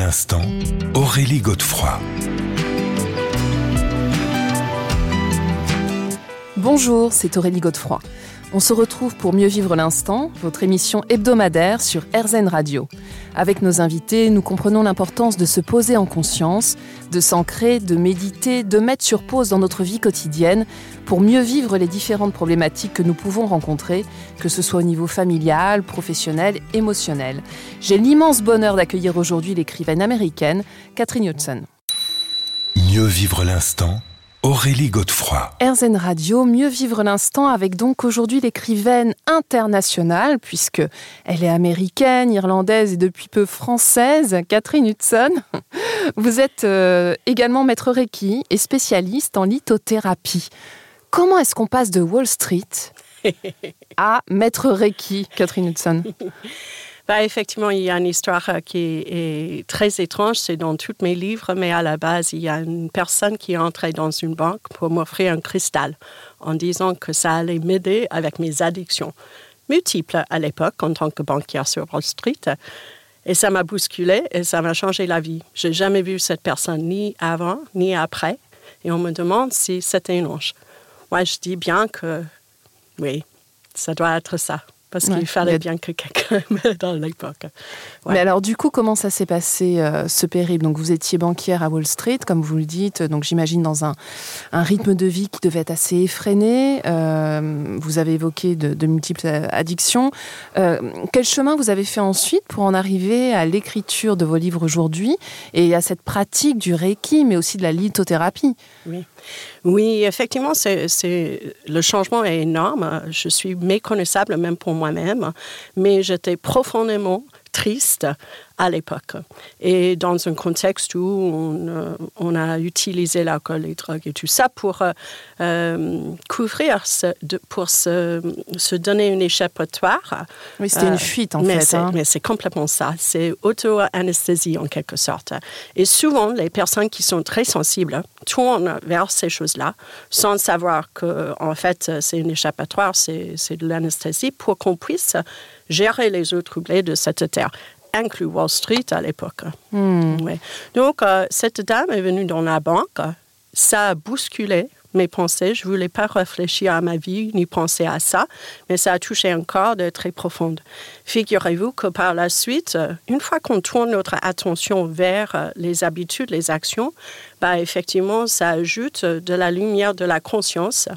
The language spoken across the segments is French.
l'instant, Aurélie Godefroy. Bonjour, c'est Aurélie Godefroy. On se retrouve pour Mieux vivre l'instant, votre émission hebdomadaire sur RZN Radio. Avec nos invités, nous comprenons l'importance de se poser en conscience, de s'ancrer, de méditer, de mettre sur pause dans notre vie quotidienne pour mieux vivre les différentes problématiques que nous pouvons rencontrer, que ce soit au niveau familial, professionnel, émotionnel. J'ai l'immense bonheur d'accueillir aujourd'hui l'écrivaine américaine Catherine Hudson. Mieux vivre l'instant Aurélie Godefroy. RZN Radio, mieux vivre l'instant avec donc aujourd'hui l'écrivaine internationale, puisque elle est américaine, irlandaise et depuis peu française, Catherine Hudson. Vous êtes euh, également maître Reiki et spécialiste en lithothérapie. Comment est-ce qu'on passe de Wall Street à maître Reiki, Catherine Hudson? bah, effectivement, il y a une histoire euh, qui est très étrange, c'est dans tous mes livres, mais à la base, il y a une personne qui est entrée dans une banque pour m'offrir un cristal en disant que ça allait m'aider avec mes addictions multiples à l'époque en tant que banquière sur Wall Street. Et ça m'a bousculé et ça m'a changé la vie. J'ai jamais vu cette personne ni avant ni après. Et on me demande si c'était une ange. Moi, je dis bien que oui, ça doit être ça parce qu'il fallait bien que quelqu'un dans l'époque. Mais alors, du coup, comment ça s'est passé euh, ce périple? Donc, vous étiez banquière à Wall Street, comme vous le dites, donc j'imagine dans un, un, rythme de vie qui devait être assez effréné. Euh, vous avez évoqué de, multiples euh, addictions. quel chemin vous avez fait ensuite pour en arriver à l'écriture de vos livres aujourd'hui et à cette pratique du Reiki, mais aussi de la lithothérapie? Oui. Oui, effectivement, le changement est énorme. Je suis méconnaissable même pour moi-même, mais j'étais profondément triste à l'époque. Et dans un contexte où on, euh, on a utilisé l'alcool, les drogues et tout ça pour euh, euh, couvrir, pour se, se, donner une échappatoire. Oui, c'était une fuite en mais fait. Hein. Mais c'est complètement ça. C'est auto-anesthésie en quelque sorte. Et souvent, les personnes qui sont très sensibles tournent vers ces choses-là sans savoir que, en fait, c'est une échappatoire, c'est de l'anesthésie pour qu'on puisse gérer les eaux troublées de cette terre inclus Wall Street à l'époque. Hmm. Donc, euh, cette dame est venue dans la banque. Ça a bousculé mes pensées. Je ne voulais pas réfléchir à ma vie ni penser à ça, mais ça a touché un corps de très profond. Figurez-vous que par la suite, euh, une fois qu'on tourne notre attention vers euh, les habitudes, les actions, bah, effectivement, ça ajoute de la lumière de la conscience.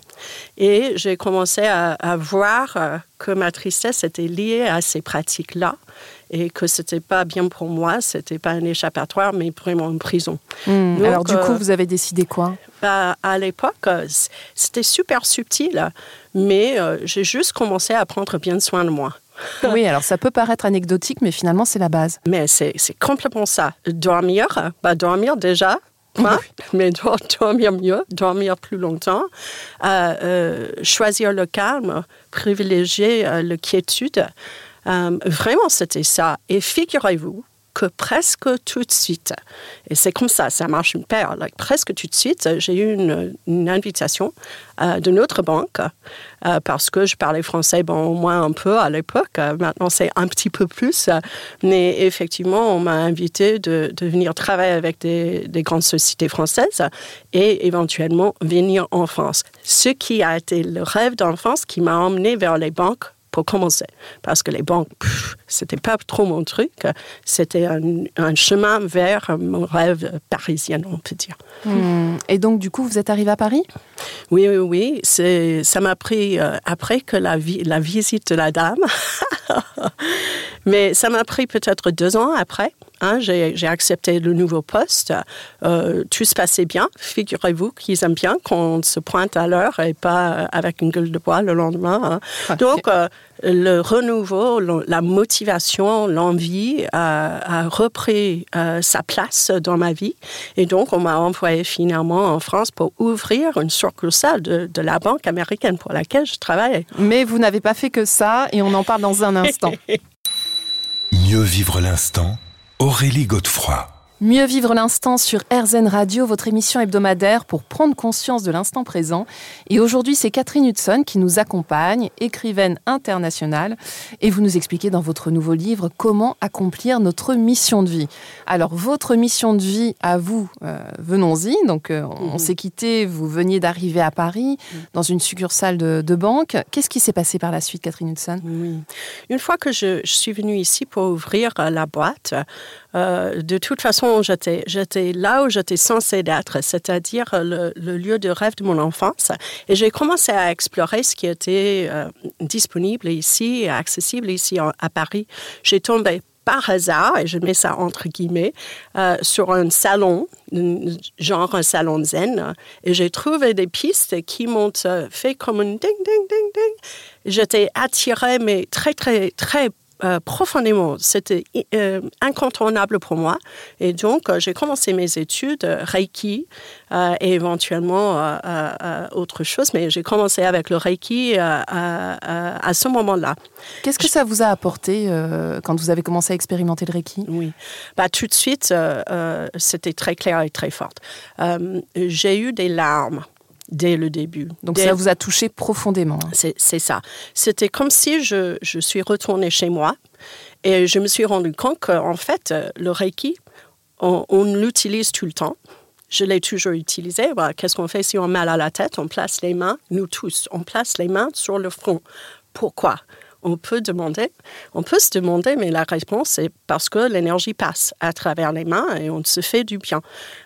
Et j'ai commencé à, à voir que ma tristesse était liée à ces pratiques-là et que c'était pas bien pour moi, c'était pas un échappatoire, mais vraiment une prison. Hmm. Alors du coup, euh, vous avez décidé quoi? bah, À l'époque, c'était super subtil, mais euh, j'ai juste commencé à prendre bien soin de moi. oui, alors ça peut paraître anecdotique, mais finalement, c'est la base. Mais c'est complètement ça. Dormir, bah, dormir déjà, mais dormir mieux, dormir plus longtemps, euh, choisir le calme, privilégier la quiétude, euh, vraiment, c'était ça. Et figurez-vous que presque tout de suite, et c'est comme ça, ça marche une paire, presque tout de suite, j'ai eu une, invitation euh, de notre banque euh, parce que je parlais français, bon, au moins un peu à l'époque, maintenant c'est un petit peu plus, mais effectivement, on m'a invité de, de, venir travailler avec des, des, grandes sociétés françaises et éventuellement venir en France. Ce qui a été le rêve d'enfance qui m'a emmené vers les banques pour commencer. Parce que les banques, c'était pas trop mon truc. C'était un, chemin vers mon rêve parisien, on peut dire. Hmm. Et donc, du coup, vous êtes arrivé à Paris? Oui, oui, oui. Ça m'a pris euh, après que la, la visite de la dame. Mais ça m'a pris peut-être deux ans après. Hein, j'ai accepté le nouveau poste. Euh, tout se passait bien. Figurez-vous qu'ils aiment bien qu'on se pointe à l'heure et pas avec une gueule de bois le lendemain. Hein. Donc, euh, le renouveau, la motivation, l'envie a, repris euh, sa place dans ma vie. Et donc, on m'a envoyé finalement en France pour ouvrir une succursale de, de la banque américaine pour laquelle je travaillais. Mais vous n'avez pas fait que ça et on en parle dans un instant. Mieux vivre l'instant Aurélie Godefroy. Mieux vivre l'instant sur RZN Radio, votre émission hebdomadaire pour prendre conscience de l'instant présent. Et aujourd'hui, c'est Catherine Hudson qui nous accompagne, écrivaine internationale, et vous nous expliquez dans votre nouveau livre comment accomplir notre mission de vie. Alors, votre mission de vie à vous, euh, venons-y. Donc, euh, on, mhm. s'est quitté, vous veniez d'arriver à Paris, dans une succursale de, banque. Qu'est-ce qui s'est passé par la suite, Catherine Hudson? Oui. Une fois que je, je, suis venue ici pour ouvrir la boîte, euh, de toute façon, j'étais, j'étais là où j'étais censée d'être, c'est-à-dire le, lieu de rêve de mon enfance. Et j'ai commencé à explorer ce qui était euh, disponible ici, accessible ici à Paris. J'ai tombé par hasard, et je mets ça entre guillemets, euh, sur un salon, genre un salon zen, et j'ai trouvé des pistes qui m'ont fait comme un ding, ding, ding, ding. J'étais attirée, mais très, très, très euh, profondément. C'était euh, incontournable pour moi. Et donc, euh, j'ai commencé mes études Reiki et éventuellement autre chose. Mais j'ai commencé avec le Reiki à ce moment-là. Qu'est-ce que ça vous a apporté quand vous avez commencé à expérimenter le Reiki? Oui. Bah, tout de suite, c'était très clair et très fort. j'ai eu des larmes dès le début. Donc ça vous a touché profondément. Hein. C'est ça. C'était comme si je, je, suis retournée chez moi et je me suis rendu compte qu'en fait, le Reiki, on, l'utilise tout le temps. Je l'ai toujours utilisé. Qu'est-ce qu'on fait si on a mal à la tête? On place les mains, nous tous, on place les mains sur le front. Pourquoi? On peut demander, on peut se demander, mais la réponse est parce que l'énergie passe à travers les mains et on se fait du bien.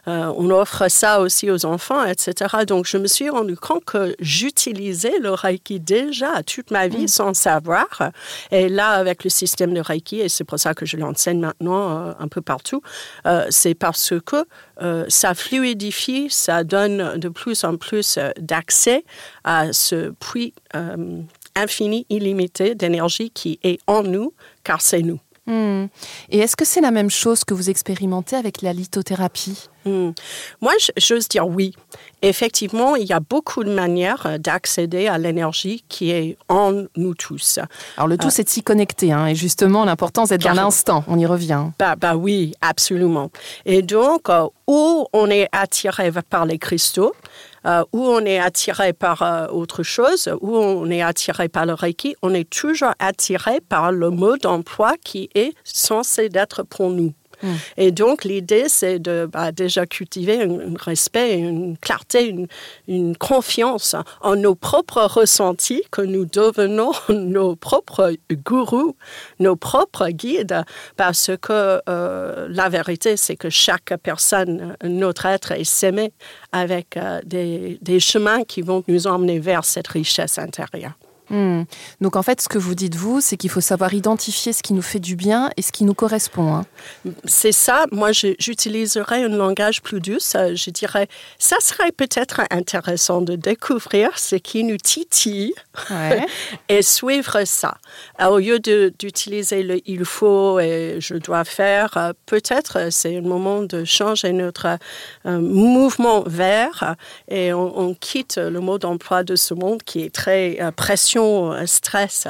Euh, on offre ça aussi aux enfants, etc. Donc je me suis rendu compte que j'utilisais le Reiki déjà toute ma vie mm. sans savoir. Et là, avec le système de Reiki, et c'est pour ça que je l'enseigne maintenant euh, un peu partout, euh, c'est parce que ça fluidifie, ça donne de plus en plus d'accès à ce puits infini, illimité d'énergie qui est en nous, car c'est nous. Hmm. Et est-ce que c'est la même chose que vous expérimentez avec la lithothérapie? Hmm. Moi, j'ose dire oui. Effectivement, il y a beaucoup de manières euh, d'accéder à l'énergie qui est en nous tous. Alors le tout, euh, c'est de s'y connecter. Hein, et justement, l'important, c'est dans l'instant. On y revient. Bah, bah oui, absolument. Et donc, euh, où on est attiré par les cristaux, euh, où on est attiré par euh, autre chose, où on est attiré par le Reiki, on est toujours attiré par le mode d'emploi qui est censé être pour nous. Mm. Et donc, l'idée, c'est de bah, déjà cultiver un, respect, une clarté, une, confiance en nos propres ressentis, que nous devenons nos propres gourous, nos propres guides, parce que euh, la vérité, c'est que chaque personne, notre être, est semé avec euh, des, des chemins qui vont nous emmener vers cette richesse intérieure. Hmm. Donc en fait, ce que vous dites vous, c'est qu'il faut savoir identifier ce qui nous fait du bien et ce qui nous correspond. Hein. C'est ça. Moi, j'utiliserais un langage plus douce. Je dirais, ça serait peut-être intéressant de découvrir ce qui nous titille et suivre ça. au lieu d'utiliser le il faut et je dois faire, euh, peut-être c'est un moment de changer notre euh, mouvement vers et on, quitte le mot d'emploi de ce monde qui est très euh, précieux euh, stress,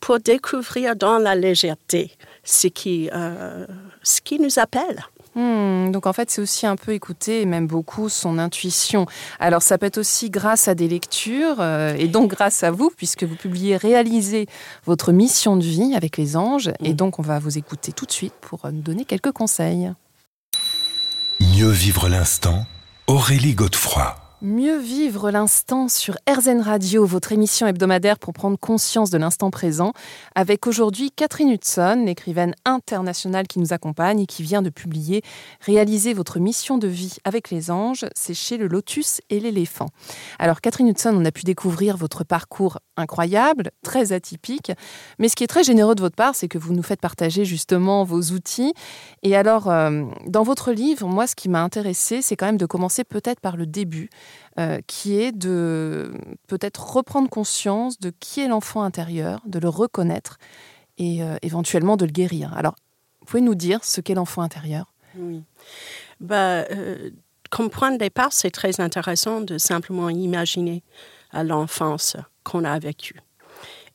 pour découvrir dans la légèreté ce qui, euh, ce qui nous appelle. Hmm, donc en fait, c'est aussi un peu écouter, et même beaucoup, son intuition. Alors ça peut être aussi grâce à des lectures, euh, et donc grâce à vous, puisque vous publiez Réaliser votre mission de vie avec les anges. Et hmm. donc on va vous écouter tout de suite pour nous donner quelques conseils. Mieux vivre l'instant, Aurélie Godefroy. Mieux vivre l'instant sur RZN Radio, votre émission hebdomadaire pour prendre conscience de l'instant présent, avec aujourd'hui Catherine Hudson, écrivaine internationale qui nous accompagne et qui vient de publier Réaliser votre mission de vie avec les anges, c'est chez le Lotus et l'éléphant. Alors Catherine Hudson, on a pu découvrir votre parcours incroyable, très atypique, mais ce qui est très généreux de votre part, c'est que vous nous faites partager justement vos outils. Et alors, euh, dans votre livre, moi, ce qui m'a intéressé, c'est quand même de commencer peut-être par le début. Euh, qui est de peut-être reprendre conscience de qui est l'enfant intérieur, de le reconnaître et euh, éventuellement de le guérir. Alors, vous pouvez nous dire ce qu'est l'enfant intérieur? Oui. Bah, comme point de départ, c'est très intéressant de simplement imaginer l'enfance qu'on a vécue.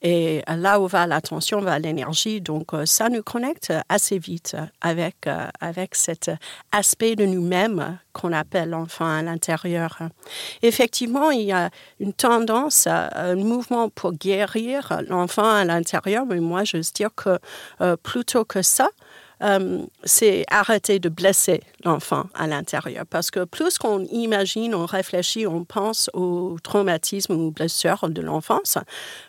Et là où va l'attention, va l'énergie. Donc, euh, ça nous connecte assez vite avec, euh, avec cet aspect de nous-mêmes qu'on appelle l'enfant à l'intérieur. Effectivement, il y a une tendance, un mouvement pour guérir l'enfant à l'intérieur, mais moi, je veux dire que euh, plutôt que ça, euh, c'est arrêter de blesser l'enfant à l'intérieur. Parce que plus qu'on imagine, on réfléchit, on pense au traumatisme ou blessures de l'enfance,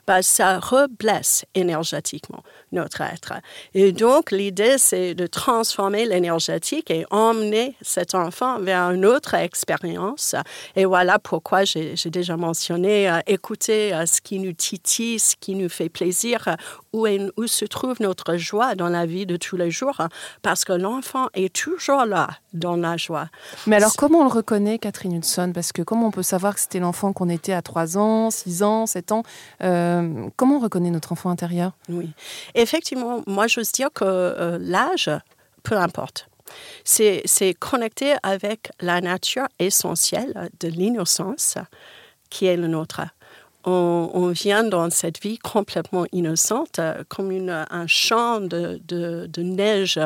bah, ça reblesse énergétiquement notre être. Et donc, l'idée, c'est de transformer l'énergétique et emmener cet enfant vers une autre expérience. Et voilà pourquoi j'ai déjà mentionné euh, écouter euh, ce qui nous titille, ce qui nous fait plaisir, où, où se trouve notre joie dans la vie de tous les jours parce que l'enfant est toujours là dans la joie. Mais alors, comment on le reconnaît, Catherine Hudson? Parce que comment on peut savoir que c'était l'enfant qu'on était à 3 ans, 6 ans, 7 ans? Euh, Comment on reconnaît notre enfant intérieur? Oui, effectivement, moi, j'ose dire que euh, l'âge, peu importe. C'est connecté avec la nature essentielle de l'innocence qui est le nôtre on, vient dans cette vie complètement innocente, euh, comme un champ de, neige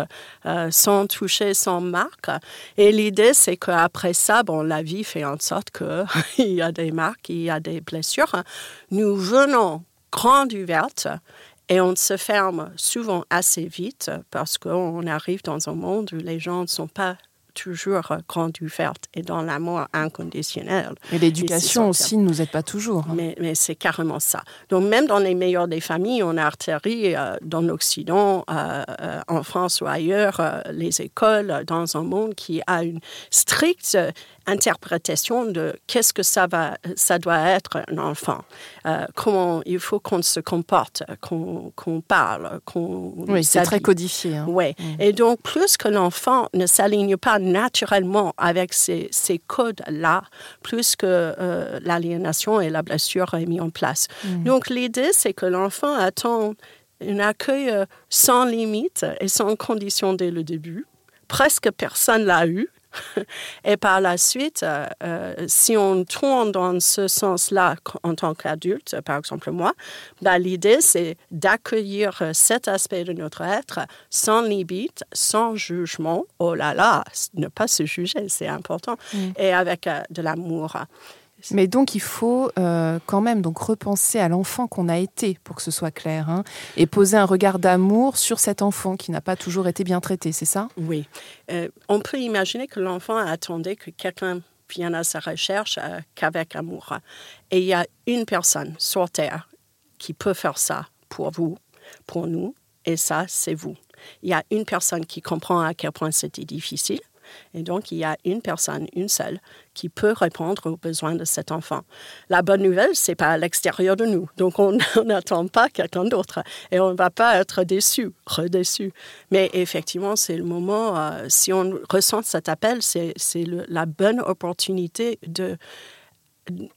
euh, sans toucher, sans marque. Et l'idée, c'est qu'après ça, bon, la vie fait en sorte qu'il y a des marques, il y a des blessures. Nous venons grande ouverte et on se ferme souvent assez vite parce qu'on arrive dans un monde où les gens ne sont pas toujours grande ouverte et dans l'amour inconditionnel. Et l'éducation aussi ne nous aide pas toujours. Hein. Mais, mais c'est carrément ça. Donc même dans les meilleures des familles, on a atterri euh, dans l'Occident, euh, euh, en France ou ailleurs, les écoles, dans un monde qui a une stricte interprétation de qu'est-ce que ça, va, ça doit être un enfant, euh, comment il faut qu'on se comporte, qu'on parle, qu'on... Oui, c'est très codifié. Hein. Oui, mm. et donc plus que l'enfant ne s'aligne pas naturellement avec ces, ces codes-là, plus que euh, l'aliénation et la blessure est mise en place. Mm. Donc l'idée, c'est que l'enfant attend un accueil euh, sans limite et sans condition dès le début. Presque personne l'a eu. Et par la suite, euh, euh, si on tourne dans ce sens-là en tant qu'adulte, par exemple moi, ben, l'idée c'est d'accueillir cet aspect de notre être sans limite, sans jugement. Oh là là, ne pas se juger, c'est important. Mm. Et avec euh, de l'amour. Mais donc il faut euh, quand même donc repenser à l'enfant qu'on a été pour que ce soit clair hein, et poser un regard d'amour sur cet enfant qui n'a pas toujours été bien traité, c'est ça? Oui. Euh, on peut imaginer que l'enfant attendait que quelqu'un vienne à sa recherche euh, qu'avec amour. Et il y a une personne sur Terre qui peut faire ça pour vous, pour nous, et ça, c'est vous. Il y a une personne qui comprend à quel point c'était difficile et donc, il y a une personne, une seule, qui peut répondre aux besoins de cet enfant. La bonne nouvelle, c'est pas à l'extérieur de nous. Donc, on n'attend pas quelqu'un d'autre et on ne va pas être déçu, redéçu. Mais effectivement, c'est le moment, euh, si on ressent cet appel, c'est la bonne opportunité de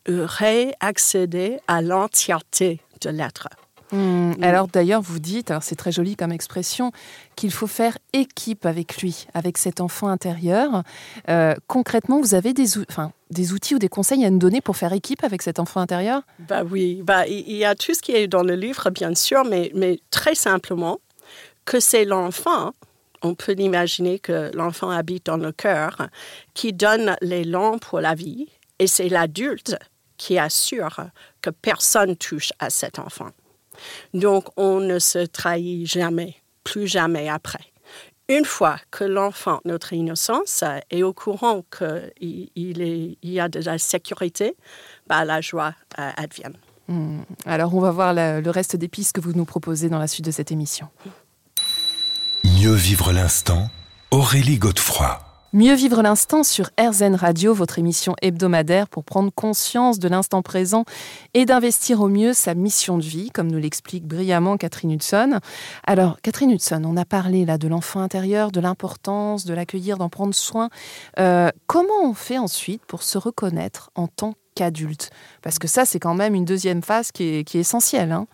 réaccéder à l'entièreté de l'être. Hmm. Mm. Alors d'ailleurs, vous dites, alors c'est très joli comme expression, qu'il faut faire équipe avec lui, avec cet enfant intérieur. Euh, concrètement, vous avez des, enfin, des outils ou des conseils à nous donner pour faire équipe avec cet enfant intérieur? Bah oui, bah il y a tout ce qui est dans le livre, bien sûr, mais, mais très simplement que c'est l'enfant on peut imaginer que l'enfant habite dans le cœur, qui donne l'élan pour la vie, et c'est l'adulte qui assure que personne touche à cet enfant. Donc, on ne se trahit jamais, plus jamais après. Une fois que l'enfant, notre innocence, est au courant qu'il il, y a de la sécurité, bah, la joie euh, advient. Hmm. Alors, on va voir le reste des pistes que vous nous proposez dans la suite de cette émission. Mieux vivre l'instant, Aurélie Godefroy. Mieux vivre l'instant sur RZN Radio, votre émission hebdomadaire pour prendre conscience de l'instant présent et d'investir au mieux sa mission de vie, comme nous l'explique brillamment Catherine Hudson. Alors, Catherine Hudson, on a parlé là de l'enfant intérieur, de l'importance de l'accueillir, d'en prendre soin. Euh, comment on fait ensuite pour se reconnaître en tant qu'adulte? Parce que ça, c'est quand même une deuxième phase qui est, essentielle. Hein.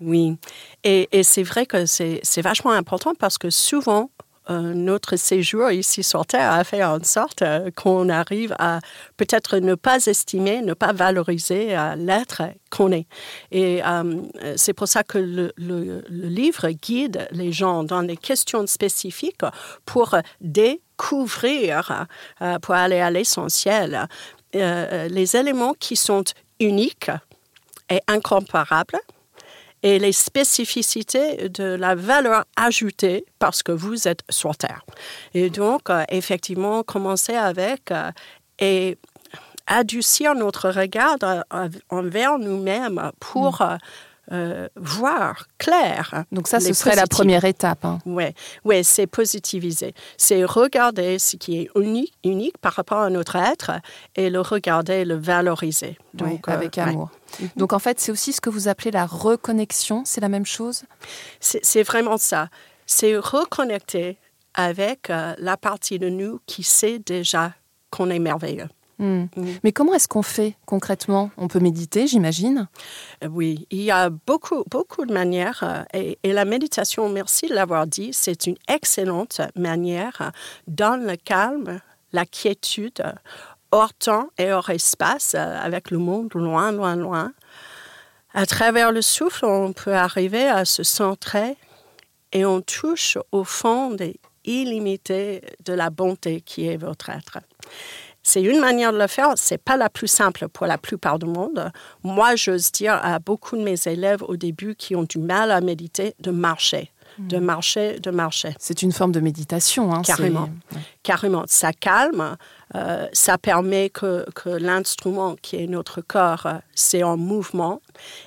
oui, et, c'est vrai que c'est vachement important parce que souvent, notre séjour ici sur Terre a fait en sorte euh, qu'on arrive à peut-être ne pas estimer, ne pas valoriser l'être qu'on est. Et c'est pour ça que le, livre guide les gens dans des questions spécifiques pour découvrir, pour aller à l'essentiel, les éléments qui sont uniques et incomparables et les spécificités de la valeur ajoutée parce que vous êtes sur Terre. Et donc, euh, effectivement, commencer avec euh, et adoucir notre regard euh, envers nous-mêmes pour mm. Euh, voir clair. Donc ça, ce serait la première étape. Hein. Oui, ouais, c'est positiviser. C'est regarder ce qui est unique, unique par rapport à notre être et le regarder, le valoriser. Donc, avec euh, amour. Mhm. Donc en fait, c'est aussi ce que vous appelez la reconnexion, c'est la même chose? C'est vraiment ça. C'est reconnecter avec euh, la partie de nous qui sait déjà qu'on est merveilleux. Hmm. Mm. Mais comment est-ce qu'on fait concrètement? On peut méditer, j'imagine? Euh, Oui, il y a beaucoup, beaucoup de manières. Euh, et, la méditation, merci de l'avoir dit, c'est une excellente manière dans le calme, la quiétude, hors temps et hors espace, euh, avec le monde loin, loin, loin. À travers le souffle, on peut arriver à se centrer et on touche au fond des illimités de la bonté qui est votre être. C'est une manière de le faire. C'est pas la plus simple pour la plupart du monde. Moi, j'ose dire à beaucoup de mes élèves au début qui ont du mal à méditer de marcher de hmm. marcher, de marcher. C'est une forme de méditation. Hein, Carrément. Carrément. Ça calme, euh, ça permet que, que l'instrument qui est notre corps, euh, c'est en mouvement.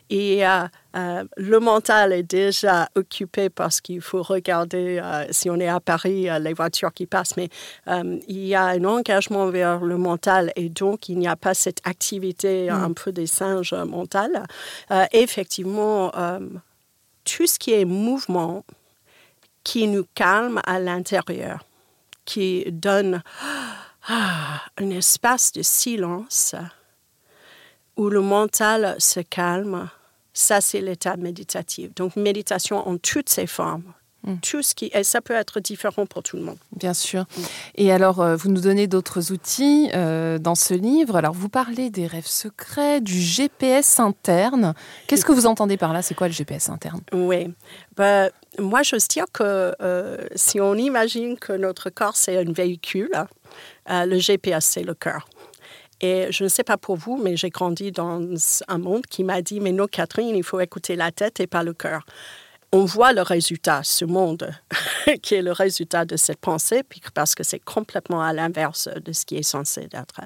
Et euh, le mental est déjà occupé parce qu'il faut regarder, si on est à Paris, les voitures qui passent, mais il y a un engagement vers le mental et donc il n'y a pas cette activité hmm. un peu des singes mentales. effectivement, tout ce qui est mouvement qui nous calme à l'intérieur, qui donne ah, un espace de silence où le mental se calme. Ça, c'est l'état méditatif. Donc, méditation en toutes ses formes. Mm. Tout ce qui, et ça peut être différent pour tout le monde. Bien sûr. Mm. Et alors, euh, vous nous donnez d'autres outils euh, dans ce livre. Alors, vous parlez des rêves secrets, du GPS interne. Qu'est-ce que vous entendez par là? C'est quoi le GPS interne? Oui. Bah, moi, j'ose dire que euh, si on imagine que notre corps, c'est un véhicule, le GPS, c'est le cœur. Et je ne sais pas pour vous, mais j'ai grandi dans un monde qui m'a dit, mais non, Catherine, il faut écouter la tête et pas le cœur on voit le résultat, ce monde qui est le résultat de cette pensée, parce que c'est complètement à l'inverse de ce qui est censé être.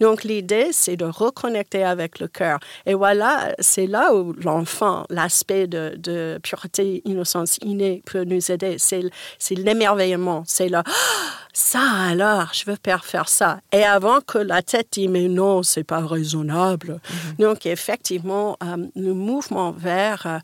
Donc l'idée, c'est de reconnecter avec le cœur. Et voilà, c'est là où l'enfant, l'aspect de, pureté, innocence innée peut nous aider. C'est l'émerveillement, c'est le ça alors, je veux faire ça. Et avant que la tête dise mais non, c'est pas raisonnable. Mm-hmm. Donc effectivement, euh, le mouvement vers euh,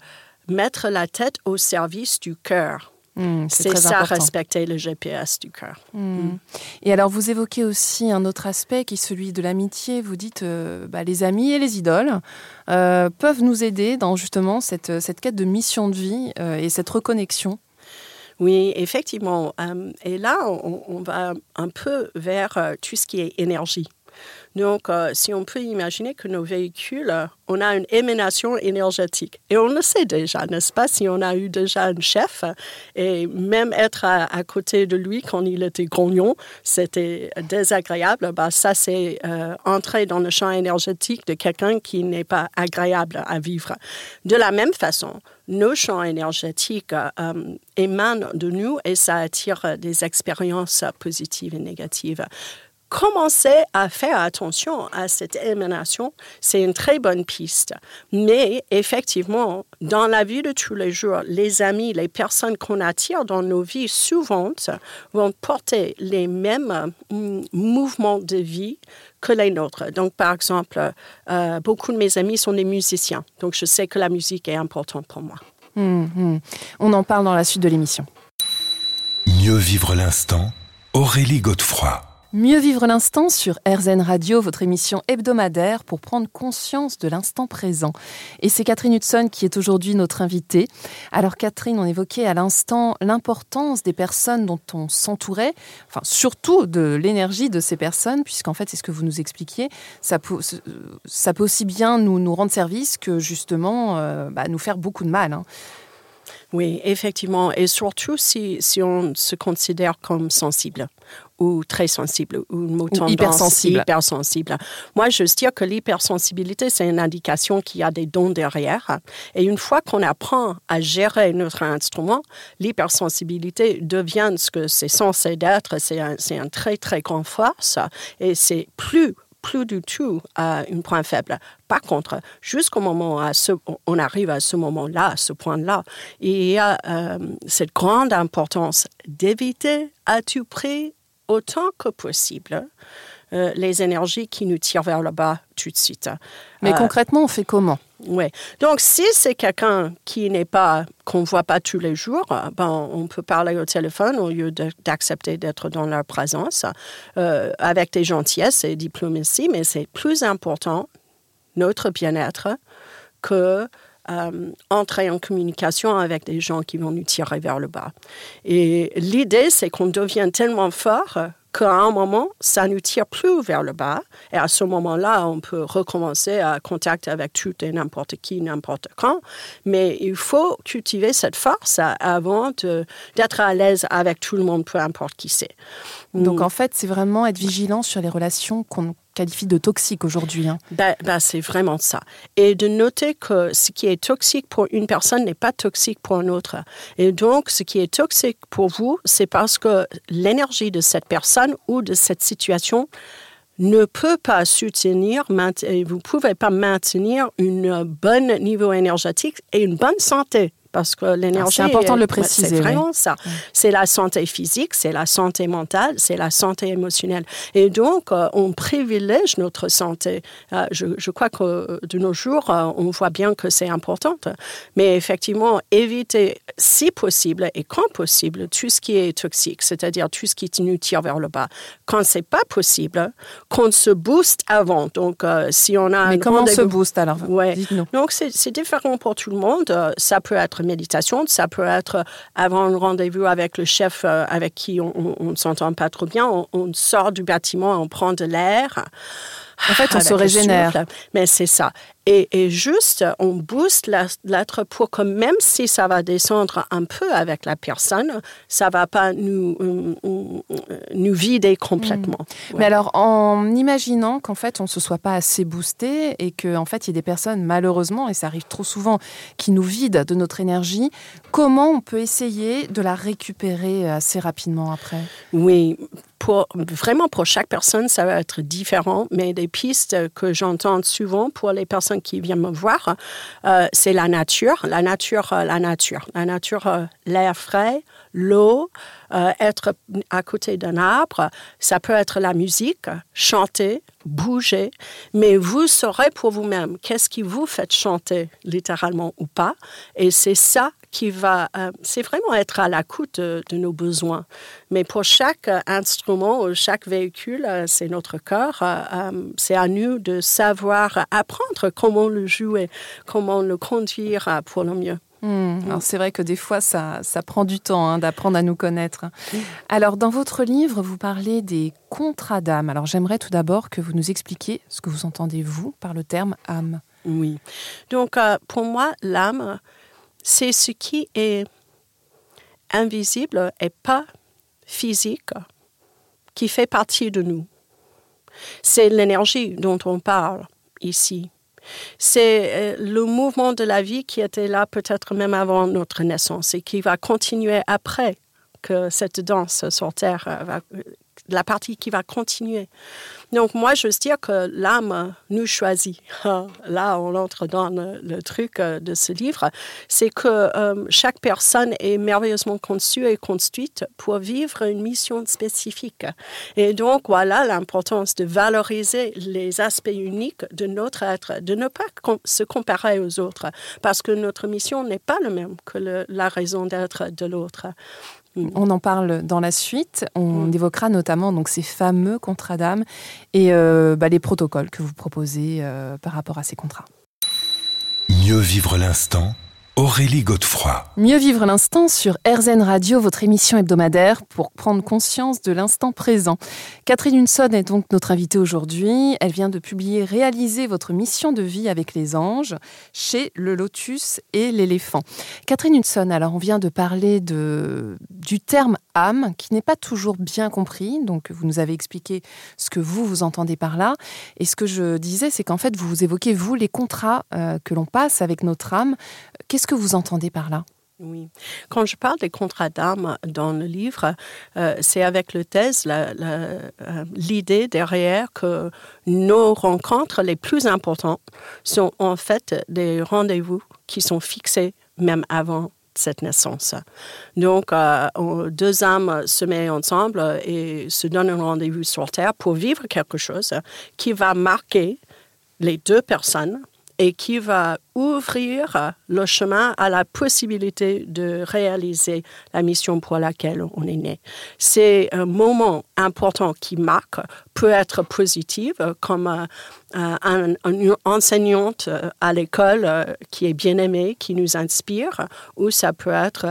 mettre la tête au service du cœur. Hmm, c'est ça, respecter le GPS du cœur. Hmm. Et alors, vous évoquez aussi un autre aspect qui est celui de l'amitié. Vous dites, euh, bah, les amis et les idoles euh, peuvent nous aider dans justement cette, cette quête de mission de vie euh, et cette reconnexion. Oui, effectivement. et là, on, on, va un peu vers tout ce qui est énergie. Donc, euh, si on peut imaginer que nos véhicules, euh, on a une émanation énergétique. Et on le sait déjà, n'est-ce pas, si on a eu déjà un chef, et même être à, côté de lui quand il était grognon, c'était désagréable, bah, ça c'est euh, entrer dans le champ énergétique de quelqu'un qui n'est pas agréable à vivre. De la même façon, nos champs énergétiques émanent de nous et ça attire des expériences positives et négatives commencer à faire attention à cette émanation, c'est une très bonne piste. Mais effectivement, dans la vie de tous les jours, les amis, les personnes qu'on attire dans nos vies souvent vont porter les mêmes mm, mouvements de vie que les nôtres. Donc, par exemple, euh, beaucoup de mes amis sont des musiciens. Donc, je sais que la musique est importante pour moi. Hum, hum. On en parle dans la suite de l'émission. Mieux vivre l'instant, Aurélie Godefroy. Mieux vivre l'instant sur RZN Radio, votre émission hebdomadaire pour prendre conscience de l'instant présent. Et c'est Catherine Hudson qui est aujourd'hui notre invitée. Alors Catherine, on évoquait à l'instant l'importance des personnes dont on s'entourait, enfin surtout de l'énergie de ces personnes, puisqu'en fait c'est ce que vous nous expliquiez, ça peut, ça peut aussi bien nous, nous rendre service que justement euh, bah, nous faire beaucoup de mal. Hein. Oui, effectivement, et surtout si, si on se considère comme sensible ou très sensible ou, ou hypersensible. hypersensible. Moi, je dire que l'hypersensibilité, c'est une indication qu'il y a des dons derrière. Et une fois qu'on apprend à gérer notre instrument, l'hypersensibilité devient ce que c'est censé être. C'est un, un très, très grand force et c'est plus plus du tout à un point faible. Par contre, jusqu'au moment où on arrive à ce moment-là, à ce point-là, il y a euh, cette grande importance d'éviter à tout prix autant que possible euh, les énergies qui nous tirent vers le bas tout de suite. Mais euh, concrètement, on fait comment? Oui. Donc, si c'est quelqu'un qui n'est pas, qu'on ne voit pas tous les jours, ben, on peut parler au téléphone au lieu d'accepter d'être dans leur présence euh, avec des gentillesses et diplomatie, mais c'est plus important, notre bien-être, que entrer en communication avec des gens qui vont nous tirer vers le bas. Et l'idée, c'est qu'on devient tellement fort qu'à un moment, ça ne tire plus vers le bas. Et à ce moment-là, on peut recommencer à contacter avec tout et n'importe qui, n'importe quand. Mais il faut cultiver cette force avant d'être à l'aise avec tout le monde, peu importe qui c'est. Donc mm. en fait, c'est vraiment être vigilant sur les relations qu'on qualifie de toxiques aujourd'hui. Hein. Ben, ben, c'est vraiment ça. Et de noter que ce qui est toxique pour une personne n'est pas toxique pour une autre. Et donc, ce qui est toxique pour vous, c'est parce que l'énergie de cette personne ou de cette situation ne peut pas soutenir, vous ne pouvez pas maintenir un bon niveau énergétique et une bonne santé parce que l'énergie. C'est important de le préciser. C'est vraiment ça. C'est la santé physique, c'est la santé mentale, c'est la santé émotionnelle. Et donc, euh, on privilège notre santé. Euh, je, crois que euh, de nos jours, on voit bien que c'est important. Mais effectivement, éviter, si possible et quand possible, tout ce qui est toxique, c'est-à-dire tout ce qui nous tire vers le bas. Quand c'est pas possible, qu'on se booste avant. Donc, si on a. Mais comment on se booste alors? Ouais. Donc, c'est différent pour tout le monde. Ça peut être méditation. Ça peut être avant un rendez-vous avec le chef euh, avec qui on ne s'entend pas trop bien. On, sort du bâtiment, on prend de l'air. En fait, on se régénère. Mais c'est ça. Et, juste, on booste l'être pour que même si ça va descendre un peu avec la personne, ça va pas nous, euh, nous vider complètement. Mm. Mais alors, en imaginant qu'en fait, on ne se soit pas assez boosté et qu'en en fait, il y a des personnes, malheureusement, et ça arrive trop souvent, qui nous vident de notre énergie, comment on peut essayer de la récupérer assez rapidement après? Oui, pour, vraiment pour chaque personne, ça va être différent, mais des pistes que j'entends souvent pour les personnes qui viennent me voir, euh, c'est la nature, la nature, euh, la nature, la nature, euh, l'air frais, l'eau, être à côté d'un arbre, ça peut être la musique, chanter, bouger, mais vous saurez pour vous-même qu'est-ce qui vous fait chanter littéralement ou pas, et c'est ça qui va, euh, c'est vraiment être à l'écoute de, nos besoins. Mais pour chaque instrument, chaque véhicule, euh, c'est notre corps. Euh, c'est à nous de savoir apprendre comment le jouer, comment le conduire pour le mieux. Alors c'est vrai que des fois, ça, ça prend du temps hein, d'apprendre à nous connaître. Alors dans votre livre, vous parlez des contrats d'âme. Alors j'aimerais tout d'abord que vous nous expliquiez ce que vous entendez, vous, par le terme âme. Oui. Donc pour moi, l'âme, c'est ce qui est invisible et pas physique qui fait partie de nous. C'est l'énergie dont on parle ici. C'est euh, le mouvement de la vie qui était là peut-être même avant notre naissance et qui va continuer après que cette danse sur Terre va, la partie qui va continuer. Donc moi, je veux dire que l'âme nous choisit. Là, on entre dans le, truc euh, de ce livre. C'est que euh, chaque personne est merveilleusement conçue et construite pour vivre une mission spécifique. Et donc, voilà l'importance de valoriser les aspects uniques de notre être, de ne pas se comparer aux autres, parce que notre mission n'est pas la même que la raison d'être de l'autre. On en parle dans la suite. On mm. évoquera notamment donc ces fameux contrats d'âme et euh, bah, les protocoles que vous proposez euh, par rapport à ces contrats. Mieux vivre l'instant Aurélie Godefroy. Mieux vivre l'instant sur RZN Radio, votre émission hebdomadaire pour prendre conscience de l'instant présent. Catherine Hunson est donc notre invitée aujourd'hui. Elle vient de publier Réaliser votre mission de vie avec les anges chez Le Lotus et l'éléphant. Catherine Hunson, alors on vient de parler de, du terme âme qui n'est pas toujours bien compris. Donc vous nous avez expliqué ce que vous, vous entendez par là. Et ce que je disais, c'est qu'en fait, vous évoquez, vous, les contrats euh, que l'on passe avec notre âme. Qu'est-ce Que vous entendez par là? Oui. Quand je parle des contrats d'âme dans le livre, euh, c'est avec le thèse euh, l'idée derrière que nos rencontres les plus importantes sont en fait des rendez-vous qui sont fixés même avant cette naissance. Donc, euh, deux âmes se mettent ensemble et se donnent un rendez-vous sur Terre pour vivre quelque chose qui va marquer les deux personnes et qui va ouvrir le chemin à la possibilité de réaliser la mission pour laquelle on est né. C'est un moment important qui marque, peut être positif, comme euh, euh, une enseignante euh, à l'école qui est bien aimée, qui nous inspire, ou ça peut être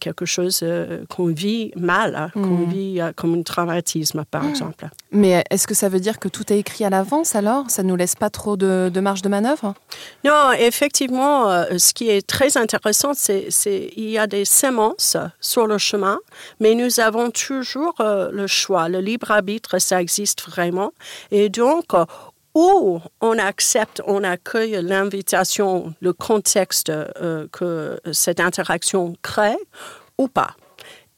quelque chose qu'on vit mal, hein, qu'on mm. vit comme un traumatisme, par mm. exemple. Mais est-ce que ça veut dire que tout est écrit à l'avance alors? Ça ne nous laisse pas trop de, de marge de manœuvre? Non, effectivement effectivement, euh, ce qui est très intéressant, c'est qu'il y a des semences sur le chemin, mais nous avons toujours euh, le choix. Le libre arbitre, ça existe vraiment. Et donc, euh, où on accepte, on accueille l'invitation, le contexte que cette interaction crée, ou pas.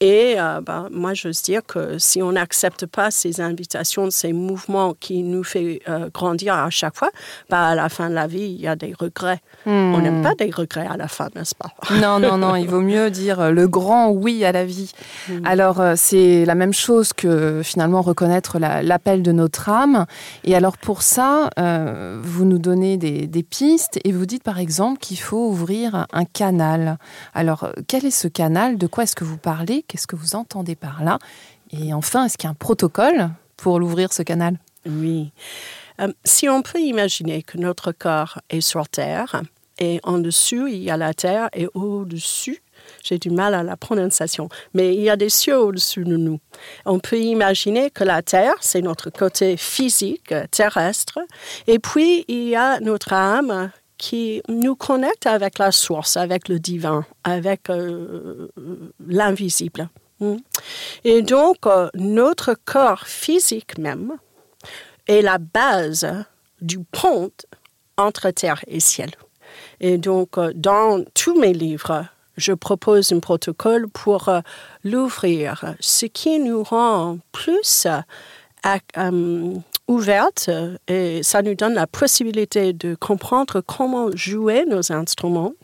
Et euh, bah, moi, je veux dire que si on n'accepte pas ces invitations, ces mouvements qui nous font euh, grandir à chaque fois, bah, à la fin de la vie, il y a des regrets. On n'aime hmm. pas des regrets à la fin, n'est-ce pas? Non, non, non, il vaut mieux dire euh, le grand oui à la vie. Hmm. Alors, c'est la même chose que finalement reconnaître l'appel de notre âme. Et alors, pour ça, vous nous donnez des, des pistes et vous dites par exemple qu'il faut ouvrir un canal. Alors, quel est ce canal? De quoi est-ce que vous parlez? Qu'est-ce que vous entendez par là Et enfin, est-ce qu'il y a un protocole pour l'ouvrir, ce canal? Oui. Euh, si on peut imaginer que notre corps est sur Terre, et en dessous, il y a la Terre, et au-dessus, j'ai du mal à la prononciation, mais il y a des cieux au-dessus de nous. On peut imaginer que la Terre, c'est notre côté physique, terrestre, et puis il y a notre âme qui nous connecte avec la source, avec le divin, avec euh, l'invisible. Hmm. Et donc, euh, notre corps physique même est la base du pont entre terre et ciel. Et donc, euh, dans tous mes livres, je propose un protocole pour l'ouvrir, ce qui nous rend plus ouverte euh, et ça nous donne la possibilité de comprendre comment jouer nos instruments.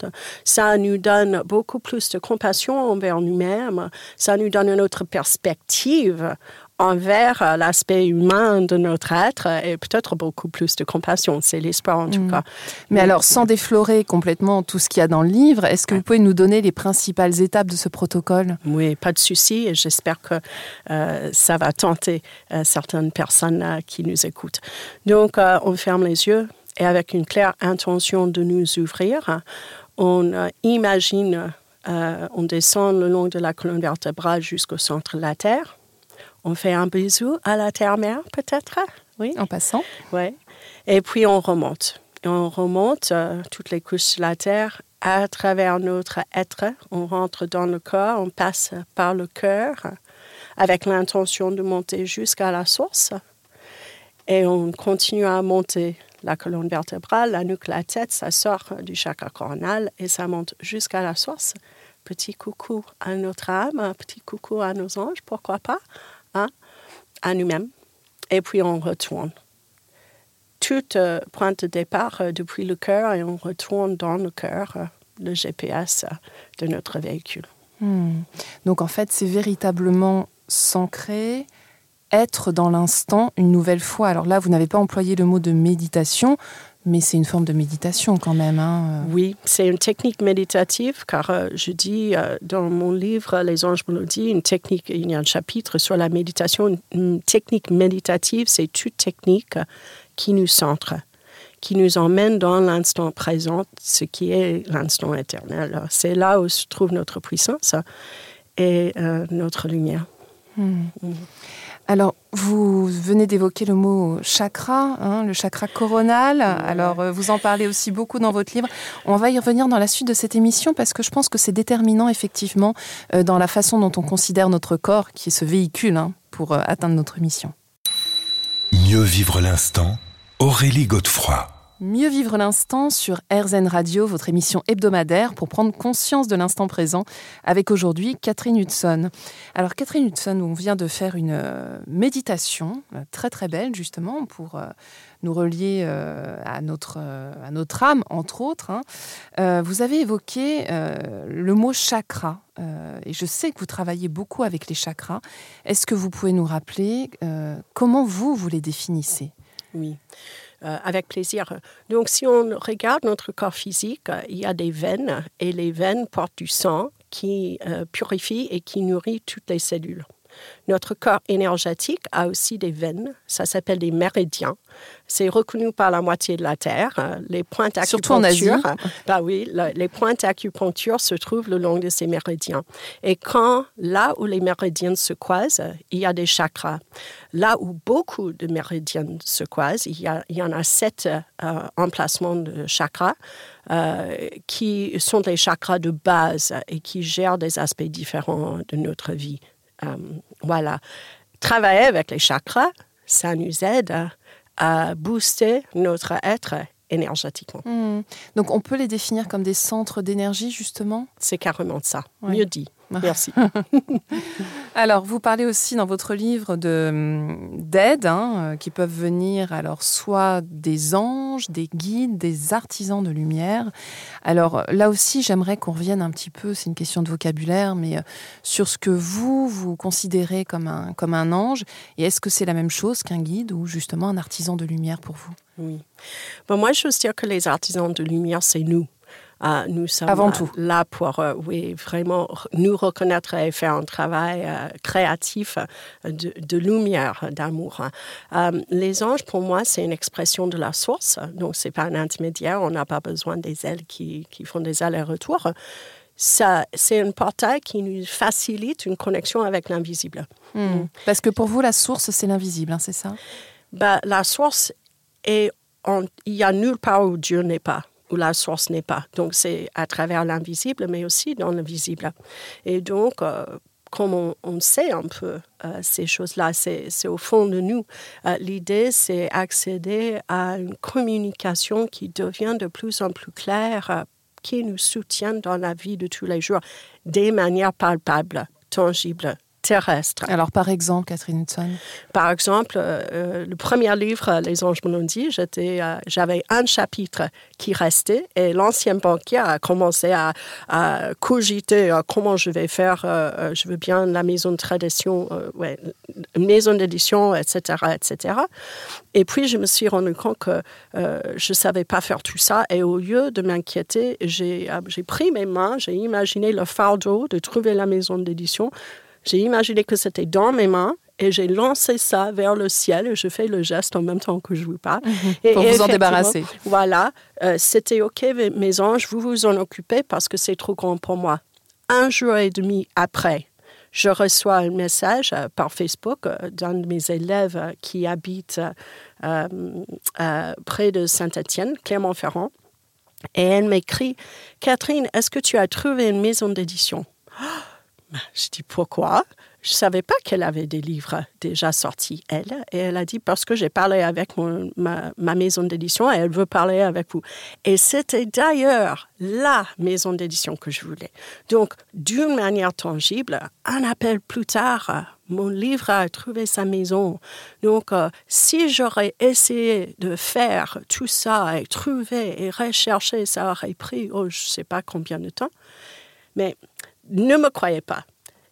Ça nous donne beaucoup plus de compassion envers nous-mêmes. Ça nous donne une autre perspective envers euh, l'aspect humain de notre être et peut-être beaucoup plus de compassion. C'est l'espoir en tout mm. cas. Mais alors, sans déflorer complètement tout ce qu'il y a dans le livre, est-ce que vous pouvez nous donner les principales étapes de ce protocole? Oui, pas de souci et j'espère que euh, ça va tenter euh, certaines personnes qui nous écoutent. Donc, on ferme les yeux et avec une claire intention de nous ouvrir, on imagine, on descend le long de la colonne vertébrale jusqu'au centre de la Terre on fait un bisou à la terre-mère, peut-être? Oui. En passant. Oui. Et puis on remonte. Et on remonte euh, toutes les couches de la terre à travers notre être. On rentre dans le corps, on passe par le cœur avec l'intention de monter jusqu'à la source. Et on continue à monter la colonne vertébrale, la nuque, la tête, ça sort du chakra coronal et ça monte jusqu'à la source. Petit coucou à notre âme, petit coucou à nos anges, pourquoi pas? À nous-mêmes, et puis on retourne. Toute euh, pointe de départ euh, depuis le cœur et on retourne dans le cœur, euh, le GPS de notre véhicule. Hmm. Donc en fait, c'est véritablement s'ancrer, être dans l'instant une nouvelle fois. Alors là, vous n'avez pas employé le mot de méditation, Mais c'est une forme de méditation quand même. Hein. Oui, c'est une technique méditative car euh, je dis euh, dans mon livre Les anges mélodies, une technique, il y a un chapitre sur la méditation. Une technique méditative, c'est toute technique qui nous centre, qui nous emmène dans l'instant présent, ce qui est l'instant éternel. C'est là où se trouve notre puissance et euh, notre lumière. Hmm. Hmm. Alors, vous venez d'évoquer le mot chakra, hein, le chakra coronal. Alors, euh, vous en parlez aussi beaucoup dans votre livre. On va y revenir dans la suite de cette émission parce que je pense que c'est déterminant effectivement euh, dans la façon dont on considère notre corps, qui est ce véhicule hein, pour euh, atteindre notre mission. Mieux vivre l'instant, Aurélie Godefroy. Mieux vivre l'instant sur RZN Radio, votre émission hebdomadaire pour prendre conscience de l'instant présent, avec aujourd'hui Catherine Hudson. Alors Catherine Hudson, on vient de faire une euh, méditation euh, très très belle justement pour euh, nous relier à, notre, à notre âme, entre autres. Hein. Vous avez évoqué le mot chakra, et je sais que vous travaillez beaucoup avec les chakras. Est-ce que vous pouvez nous rappeler comment vous, vous les définissez? Oui. Euh, avec plaisir. Donc, si on regarde notre corps physique, il y a des veines et les veines portent du sang qui euh, purifie et qui nourrit toutes les cellules. Notre corps énergétique a aussi des veines, ça s'appelle des méridiens. C'est reconnu par la moitié de la Terre. Les pointes d'acupuncture, bah oui, les d'acupuncture se trouvent le long de ces méridiens. Et quand là où les méridiens se croisent, il y a des chakras. Là où beaucoup de méridiens se croisent, il y, il y en a sept euh, emplacements de chakras. Euh, qui sont des chakras de base et qui gèrent des aspects différents de notre vie. Euh, voilà. Travailler avec les chakras, ça nous aide à, booster notre être énergétiquement. Hmm. Donc on peut les définir comme des centres d'énergie, justement? C'est carrément ça. Mieux dit. Merci. alors, vous parlez aussi dans votre livre d'aide hein, euh, qui peuvent venir alors soit des anges, des guides, des artisans de lumière. Alors là aussi, j'aimerais qu'on revienne un petit peu, c'est une question de vocabulaire, mais euh, sur ce que vous, vous considérez comme un, comme un ange. Et est-ce que c'est la même chose qu'un guide ou justement un artisan de lumière pour vous? Oui. Bon, moi, je veux dire que les artisans de lumière, c'est nous. Ah, nous sommes Avant tout. là pour euh, oui, vraiment nous reconnaître et faire un travail euh, créatif de, lumière, d'amour. Euh, les anges, pour moi, c'est une expression de la source. Donc, ce n'est pas un intermédiaire. On n'a pas besoin des ailes qui, qui font des allers-retours. Ça, c'est un portail qui nous facilite une connexion avec l'invisible. Hmm. Hmm. Parce que pour vous, la source, c'est l'invisible, hein, c'est ça? Bah, La source est... il y a nulle part où Dieu n'est pas la source n'est pas. Donc c'est à travers l'invisible, mais aussi dans le visible. Et donc, euh, comme on, sait un peu euh, ces choses-là, c'est au fond de nous. Euh, l'idée, c'est accéder à une communication qui devient de plus en plus claire, qui nous soutient dans la vie de tous les jours, des manières palpables, tangibles, terrestre. Alors, par exemple, Catherine Hudson? Par exemple, euh, euh, le premier livre, Les Anges Blondis, j'étais, euh, j'avais un chapitre qui restait et l'ancien banquier a commencé à, cogiter comment je vais faire, je veux bien la maison de tradition, ouais, maison d'édition, etc., etc. Et puis, je me suis rendu compte que je ne savais pas faire tout ça et au lieu de m'inquiéter, j'ai, j'ai pris mes mains, j'ai imaginé le fardeau de trouver la maison d'édition. J'ai imaginé que c'était dans mes mains et j'ai lancé ça vers le ciel et je fais le geste en même temps que je vous parle. Mhm. Pour vous en débarrasser. Voilà, euh, c'était OK, mes anges, vous vous en occupez parce que c'est trop grand pour moi. Un jour et demi après, je reçois un message euh, par Facebook euh, d'un de mes élèves qui habite près de Saint-Étienne, Clermont-Ferrand. Et elle m'écrit Catherine, est-ce que tu as trouvé une maison d'édition? Je dis pourquoi? Je savais pas qu'elle avait des livres déjà sortis, elle. Et elle a dit parce que j'ai parlé avec ma, maison d'édition et elle veut parler avec vous. Et c'était d'ailleurs la maison d'édition que je voulais. Donc, d'une manière tangible, un appel plus tard, mon livre a trouvé sa maison. Donc, euh, si j'aurais essayé de faire tout ça et trouver et rechercher, ça aurait pris, oh, je ne sais pas combien de temps. Mais ne me croyez pas.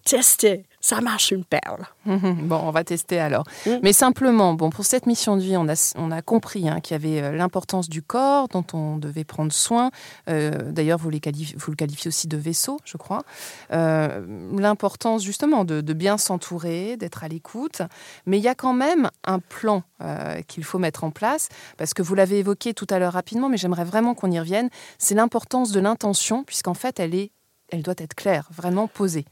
tester. Ça marche une perle. bon, on va tester alors. Mm. Mais simplement, bon, pour cette mission de vie, on a, on a compris hein, qu'il y avait euh, l'importance du corps dont on devait prendre soin. Euh, d'ailleurs, vous, vous, le qualifiez aussi de vaisseau, je crois. Euh, l'importance justement de, bien s'entourer, d'être à l'écoute. Mais il y a quand même un plan qu'il faut mettre en place, parce que vous l'avez évoqué tout à l'heure rapidement, mais j'aimerais vraiment qu'on y revienne. C'est l'importance de l'intention, puisqu'en fait, elle, est, elle doit être claire, vraiment posée.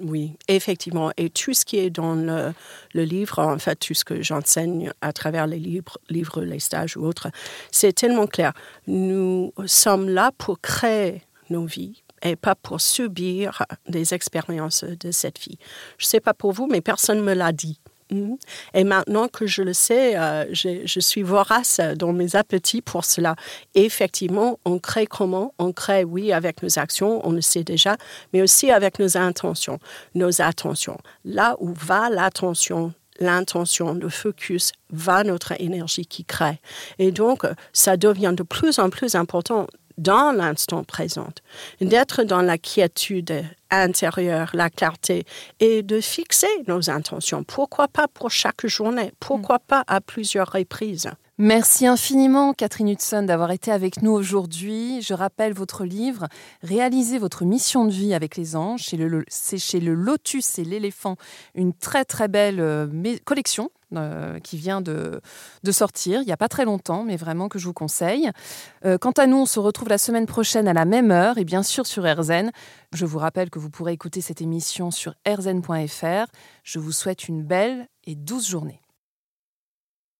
Oui, effectivement. Et tout ce qui est dans le, livre, en fait, tout ce que j'enseigne à travers les livres, livres, les stages ou autres, c'est tellement clair. Nous sommes là pour créer nos vies et pas pour subir des expériences de cette vie. Je ne sais pas pour vous, mais personne ne me l'a dit. Mhm. Et maintenant que je le sais, euh, je, suis vorace dans mes appétits pour cela. effectivement, on crée comment? On crée, oui, avec nos actions, on le sait déjà, mais aussi avec nos intentions, nos attentions. Là où va l'attention l'intention, le focus va notre énergie qui crée. Et donc, ça devient de plus en plus important dans l'instant présent, d'être dans la quiétude intérieure, la clarté, et de fixer nos intentions. Pourquoi pas pour chaque journée? Pourquoi pas à plusieurs reprises? Merci infiniment, Catherine Hudson, d'avoir été avec nous aujourd'hui. Je rappelle votre livre, Réaliser votre mission de vie avec les anges. C'est chez le Lotus et l'éléphant, une très très belle euh, collection euh, qui vient de, sortir il n'y a pas très longtemps, mais vraiment que je vous conseille. Euh, quant à nous, on se retrouve la semaine prochaine à la même heure et bien sûr sur RZN. Je vous rappelle que vous pourrez écouter cette émission sur rzn.fr. Je vous souhaite une belle et douce journée.